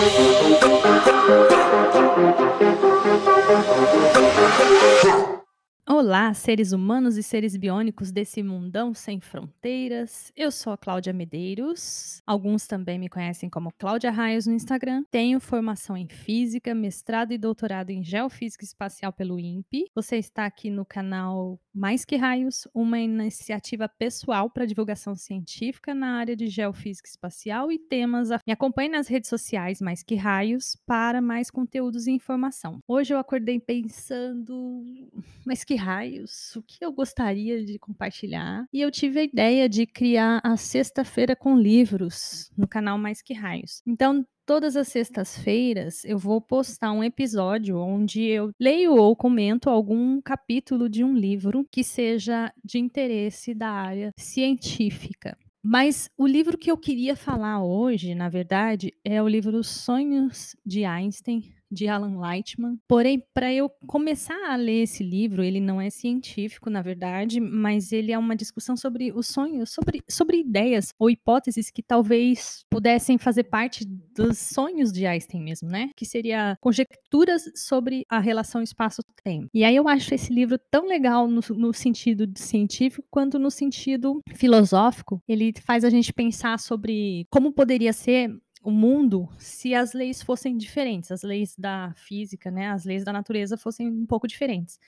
Música Olá, seres humanos e seres biônicos desse mundão sem fronteiras. Eu sou a Cláudia Medeiros. Alguns também me conhecem como Cláudia Raios no Instagram. Tenho formação em física, mestrado e doutorado em geofísica espacial pelo INPE. Você está aqui no canal Mais que Raios, uma iniciativa pessoal para divulgação científica na área de geofísica espacial e temas. Me acompanhe nas redes sociais Mais que Raios para mais conteúdos e informação. Hoje eu acordei pensando, mas que raios, o que eu gostaria de compartilhar. E eu tive a ideia de criar a Sexta-feira com Livros no canal Mais Que Raios. Então, todas as sextas-feiras eu vou postar um episódio onde eu leio ou comento algum capítulo de um livro que seja de interesse da área científica. Mas o livro que eu queria falar hoje, na verdade, é o livro Sonhos de Einstein, de Alan Lightman. Porém, para eu começar a ler esse livro, ele não é científico, na verdade, mas ele é uma discussão sobre os sonhos, sobre, sobre ideias ou hipóteses que talvez pudessem fazer parte dos sonhos de Einstein mesmo, né? Que seria conjecturas sobre a relação espaço-tempo. E aí eu acho esse livro tão legal no, no sentido científico quanto no sentido filosófico. Ele faz a gente pensar sobre como poderia ser o mundo se as leis fossem diferentes, as leis da física, né, as leis da natureza fossem um pouco diferentes.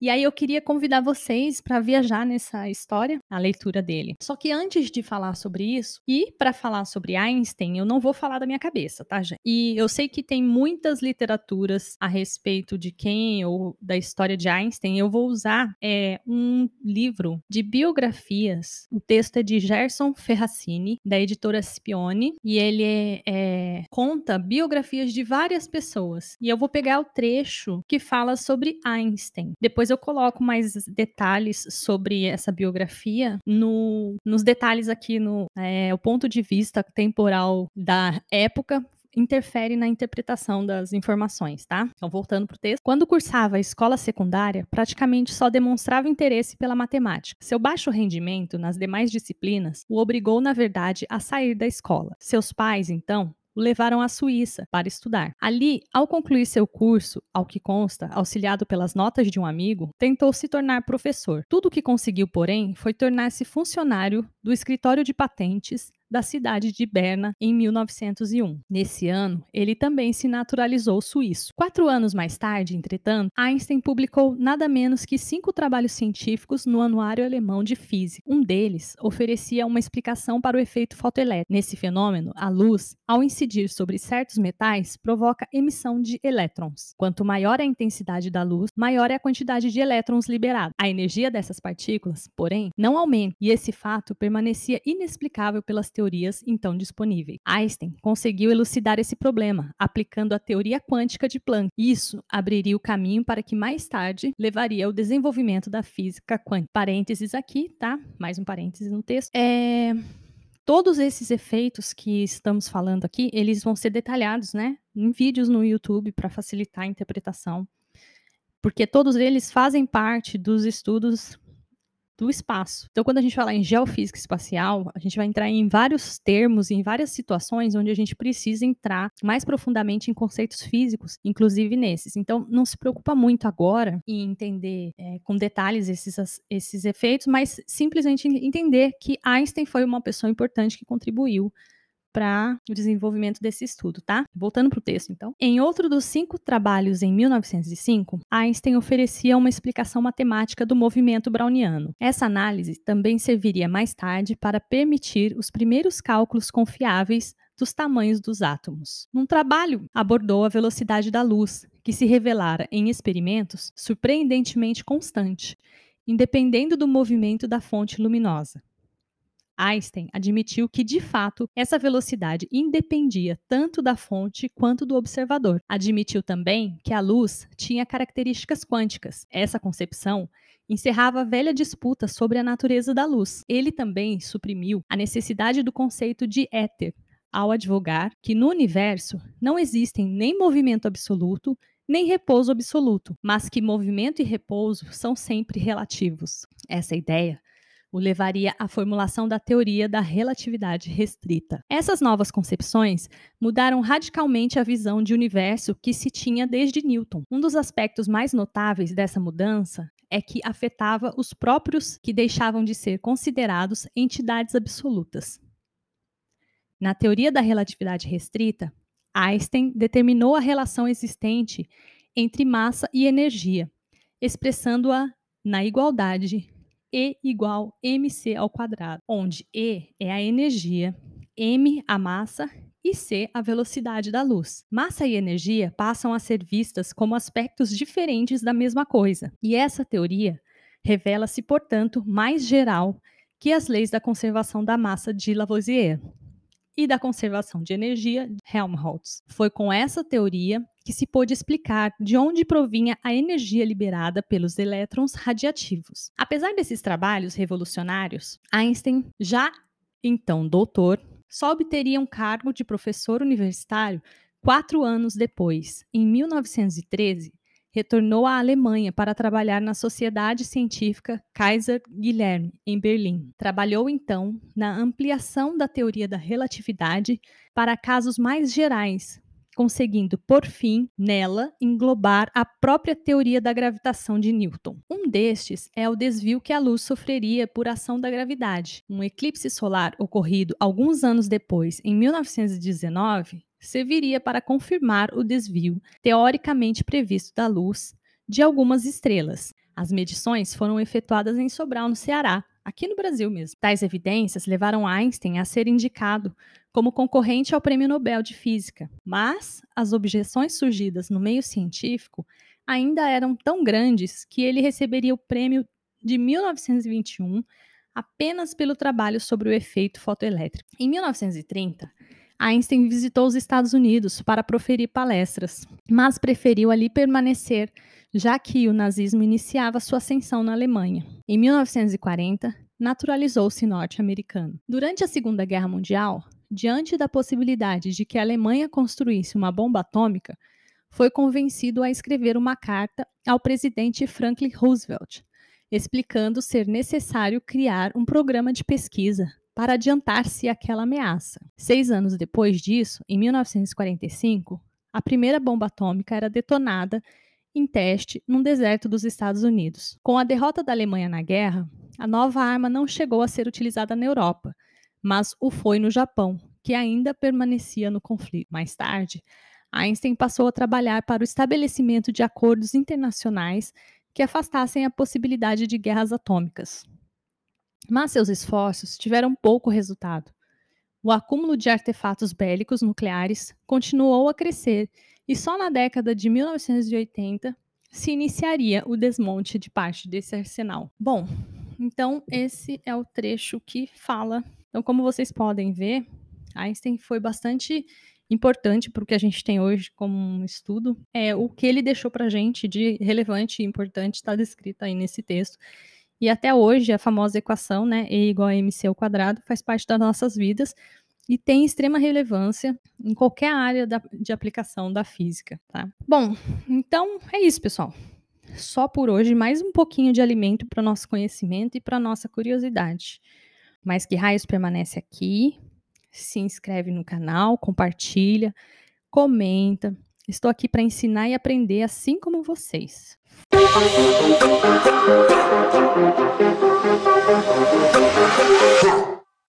E aí eu queria convidar vocês para viajar nessa história, a leitura dele. Só que antes de falar sobre isso e para falar sobre Einstein, eu não vou falar da minha cabeça, tá, gente? E eu sei que tem muitas literaturas a respeito de quem ou da história de Einstein. Eu vou usar é, um livro de biografias. O texto é de Gerson Ferracini, da editora Scipione, e ele é, é, conta biografias de várias pessoas. E eu vou pegar o trecho que fala sobre Einstein. Depois depois eu coloco mais detalhes sobre essa biografia no, nos detalhes aqui no é, o ponto de vista temporal da época interfere na interpretação das informações, tá? Então, voltando para o texto. Quando cursava a escola secundária, praticamente só demonstrava interesse pela matemática. Seu baixo rendimento nas demais disciplinas o obrigou, na verdade, a sair da escola. Seus pais, então, o levaram à Suíça para estudar. Ali, ao concluir seu curso, ao que consta, auxiliado pelas notas de um amigo, tentou se tornar professor. Tudo o que conseguiu, porém, foi tornar-se funcionário do escritório de patentes da cidade de Berna em 1901. Nesse ano, ele também se naturalizou suíço. Quatro anos mais tarde, entretanto, Einstein publicou nada menos que cinco trabalhos científicos no Anuário Alemão de Física. Um deles oferecia uma explicação para o efeito fotoelétrico. Nesse fenômeno, a luz, ao incidir sobre certos metais, provoca emissão de elétrons. Quanto maior a intensidade da luz, maior é a quantidade de elétrons liberada. A energia dessas partículas, porém, não aumenta, e esse fato permanecia inexplicável pelas teorias então disponíveis. Einstein conseguiu elucidar esse problema aplicando a teoria quântica de Planck. Isso abriria o caminho para que mais tarde levaria ao desenvolvimento da física quântica. Parênteses aqui, tá? Mais um parênteses no texto. É todos esses efeitos que estamos falando aqui, eles vão ser detalhados, né, em vídeos no YouTube para facilitar a interpretação, porque todos eles fazem parte dos estudos do espaço. Então, quando a gente fala em geofísica espacial, a gente vai entrar em vários termos, em várias situações onde a gente precisa entrar mais profundamente em conceitos físicos, inclusive nesses. Então, não se preocupa muito agora em entender é, com detalhes esses, esses efeitos, mas simplesmente entender que Einstein foi uma pessoa importante que contribuiu para o desenvolvimento desse estudo, tá? Voltando para o texto, então. Em outro dos cinco trabalhos em 1905, Einstein oferecia uma explicação matemática do movimento browniano. Essa análise também serviria mais tarde para permitir os primeiros cálculos confiáveis dos tamanhos dos átomos. Num trabalho, abordou a velocidade da luz, que se revelara em experimentos surpreendentemente constante, independendo do movimento da fonte luminosa. Einstein admitiu que, de fato, essa velocidade independia tanto da fonte quanto do observador. Admitiu também que a luz tinha características quânticas. Essa concepção encerrava a velha disputa sobre a natureza da luz. Ele também suprimiu a necessidade do conceito de éter, ao advogar que no universo não existem nem movimento absoluto, nem repouso absoluto, mas que movimento e repouso são sempre relativos. Essa ideia o levaria à formulação da teoria da relatividade restrita. Essas novas concepções mudaram radicalmente a visão de universo que se tinha desde Newton. Um dos aspectos mais notáveis dessa mudança é que afetava os próprios que deixavam de ser considerados entidades absolutas. Na teoria da relatividade restrita, Einstein determinou a relação existente entre massa e energia, expressando-a na igualdade E igual mc ao quadrado, onde E é a energia, m a massa e c a velocidade da luz. Massa e energia passam a ser vistas como aspectos diferentes da mesma coisa, e essa teoria revela-se, portanto, mais geral que as leis da conservação da massa de Lavoisier e da conservação de energia Helmholtz. Foi com essa teoria que se pôde explicar de onde provinha a energia liberada pelos elétrons radiativos. Apesar desses trabalhos revolucionários, Einstein, já então doutor, só obteria um cargo de professor universitário quatro anos depois, em 1913, retornou à Alemanha para trabalhar na Sociedade Científica Kaiser Guilherme, em Berlim. Trabalhou então na ampliação da teoria da relatividade para casos mais gerais, conseguindo, por fim, nela englobar a própria teoria da gravitação de Newton. Um destes é o desvio que a luz sofreria por ação da gravidade. Um eclipse solar ocorrido alguns anos depois, em 1919, serviria para confirmar o desvio teoricamente previsto da luz de algumas estrelas. As medições foram efetuadas em Sobral, no Ceará, aqui no Brasil mesmo. Tais evidências levaram Einstein a ser indicado como concorrente ao Prêmio Nobel de Física, mas as objeções surgidas no meio científico ainda eram tão grandes que ele receberia o prêmio de 1921 apenas pelo trabalho sobre o efeito fotoelétrico. Em 1930, Einstein visitou os Estados Unidos para proferir palestras, mas preferiu ali permanecer, já que o nazismo iniciava sua ascensão na Alemanha. Em 1940, naturalizou-se norte-americano. Durante a Segunda Guerra Mundial, diante da possibilidade de que a Alemanha construísse uma bomba atômica, foi convencido a escrever uma carta ao presidente Franklin Roosevelt, explicando ser necessário criar um programa de pesquisa para adiantar-se àquela ameaça. Seis anos depois disso, em 1945, a primeira bomba atômica era detonada em teste num deserto dos Estados Unidos. Com a derrota da Alemanha na guerra, a nova arma não chegou a ser utilizada na Europa, mas o foi no Japão, que ainda permanecia no conflito. Mais tarde, Einstein passou a trabalhar para o estabelecimento de acordos internacionais que afastassem a possibilidade de guerras atômicas. Mas seus esforços tiveram pouco resultado. O acúmulo de artefatos bélicos nucleares continuou a crescer e só na década de 1980 se iniciaria o desmonte de parte desse arsenal. Bom, então esse é o trecho que fala. Então, como vocês podem ver, Einstein foi bastante importante para o que a gente tem hoje como um estudo. É o que ele deixou para a gente de relevante e importante está descrito aí nesse texto. E até hoje, a famosa equação, né, E igual a mc ao quadrado, faz parte das nossas vidas e tem extrema relevância em qualquer área da, de aplicação da física, tá? Bom, então é isso, pessoal. Só por hoje, mais um pouquinho de alimento para o nosso conhecimento e para nossa curiosidade. Mas que raios permanece aqui. Se inscreve no canal, compartilha, comenta. Estou aqui para ensinar e aprender assim como vocês.